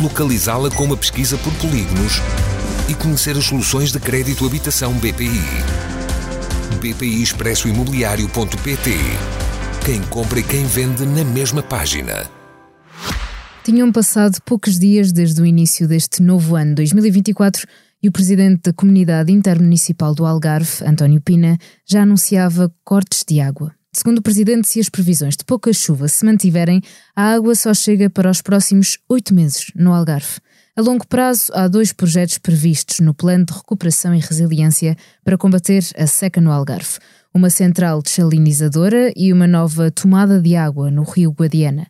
localizá-la com uma pesquisa por polígonos e conhecer as soluções de crédito habitação BPI. BPI Expresso Imobiliário.pt Quem compra e quem vende na mesma página. Tinham passado poucos dias desde o início deste novo ano 2024 e o presidente da Comunidade Intermunicipal do Algarve, António Pina, já anunciava cortes de água. Segundo o presidente, se as previsões de pouca chuva se mantiverem, a água só chega para os próximos oito meses no Algarve. A longo prazo, há dois projetos previstos no Plano de Recuperação e Resiliência para combater a seca no Algarve: uma central desalinizadora e uma nova tomada de água no rio Guadiana.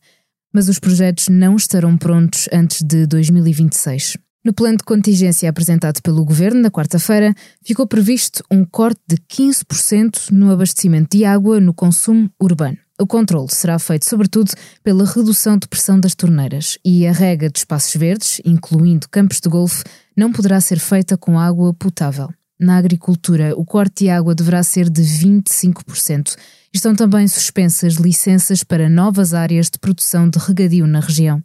Mas os projetos não estarão prontos antes de 2026. No plano de contingência apresentado pelo Governo na quarta-feira, ficou previsto um corte de 15% no abastecimento de água no consumo urbano. O controle será feito sobretudo pela redução de pressão das torneiras e a rega de espaços verdes, incluindo campos de golfe, não poderá ser feita com água potável. Na agricultura, o corte de água deverá ser de 25%. Estão também suspensas licenças para novas áreas de produção de regadio na região.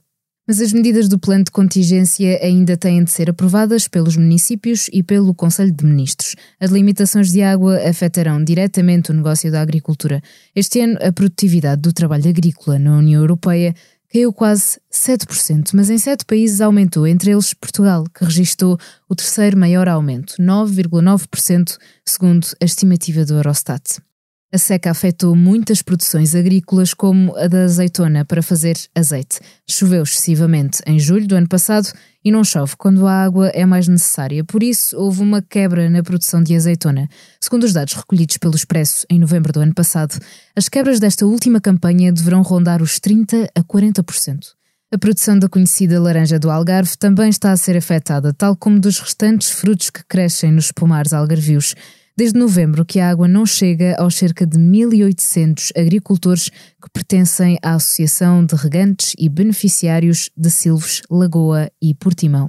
Mas as medidas do plano de contingência ainda têm de ser aprovadas pelos municípios e pelo Conselho de Ministros. As limitações de água afetarão diretamente o negócio da agricultura. Este ano, a produtividade do trabalho agrícola na União Europeia caiu quase 7%, mas em sete países aumentou, entre eles Portugal, que registrou o terceiro maior aumento, 9,9%, segundo a estimativa do Eurostat. A seca afetou muitas produções agrícolas, como a da azeitona para fazer azeite. Choveu excessivamente em julho do ano passado e não chove quando a água é mais necessária. Por isso, houve uma quebra na produção de azeitona. Segundo os dados recolhidos pelo Expresso em novembro do ano passado, as quebras desta última campanha deverão rondar os 30% a 40%. A produção da conhecida laranja do Algarve também está a ser afetada, tal como dos restantes frutos que crescem nos pomares algarvios desde novembro que a água não chega aos cerca de 1.800 agricultores que pertencem à Associação de Regantes e Beneficiários de Silves, Lagoa e Portimão.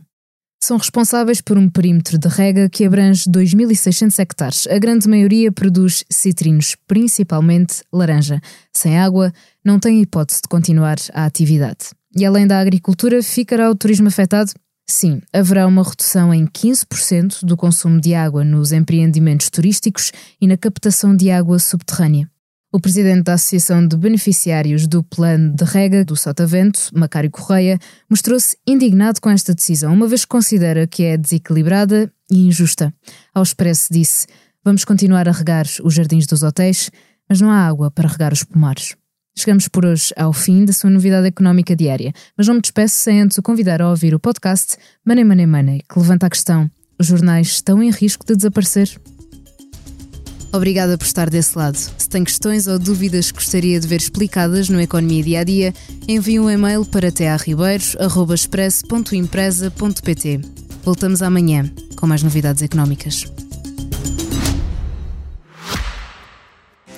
São responsáveis por um perímetro de rega que abrange 2.600 hectares. A grande maioria produz citrinos, principalmente laranja. Sem água, não tem hipótese de continuar a atividade. E além da agricultura, ficará o turismo afetado? Sim, haverá uma redução em 15% do consumo de água nos empreendimentos turísticos e na captação de água subterrânea. O presidente da Associação de Beneficiários do Plano de Rega do Sotavento, Macário Correia, mostrou-se indignado com esta decisão, uma vez que considera que é desequilibrada e injusta. Ao Expresso disse: Vamos continuar a regar os jardins dos hotéis, mas não há água para regar os pomares. Chegamos por hoje ao fim da sua novidade económica diária, mas não me despeço sem antes o convidar a ouvir o podcast Money Money Money, que levanta a questão: os jornais estão em risco de desaparecer? Obrigada por estar desse lado. Se tem questões ou dúvidas que gostaria de ver explicadas no Economia Dia a Dia, envie um e-mail para tearribeiros.express.empresa.pt. Voltamos amanhã com mais novidades económicas.